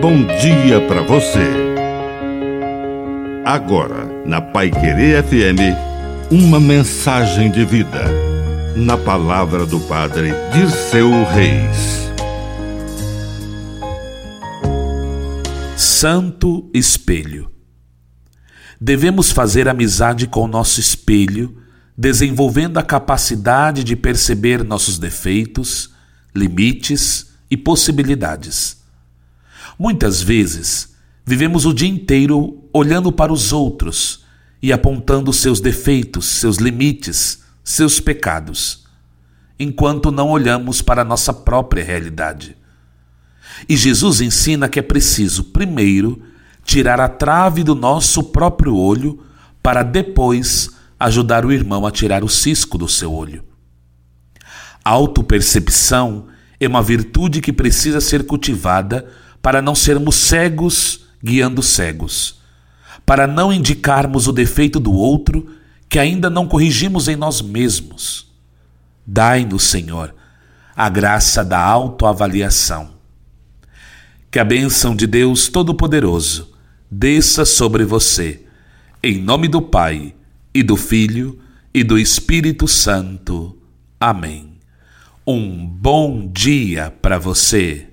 bom dia para você. Agora, na Pai Querer FM, uma mensagem de vida. Na palavra do Padre Dirceu Reis. Santo Espelho. Devemos fazer amizade com o nosso espelho, desenvolvendo a capacidade de perceber nossos defeitos, limites e possibilidades. Muitas vezes, vivemos o dia inteiro olhando para os outros e apontando seus defeitos, seus limites, seus pecados, enquanto não olhamos para a nossa própria realidade. E Jesus ensina que é preciso, primeiro, tirar a trave do nosso próprio olho para depois ajudar o irmão a tirar o cisco do seu olho. A autopercepção é uma virtude que precisa ser cultivada para não sermos cegos guiando cegos, para não indicarmos o defeito do outro que ainda não corrigimos em nós mesmos. Dai-nos, Senhor, a graça da autoavaliação. Que a bênção de Deus Todo-Poderoso desça sobre você, em nome do Pai, e do Filho, e do Espírito Santo. Amém. Um bom dia para você.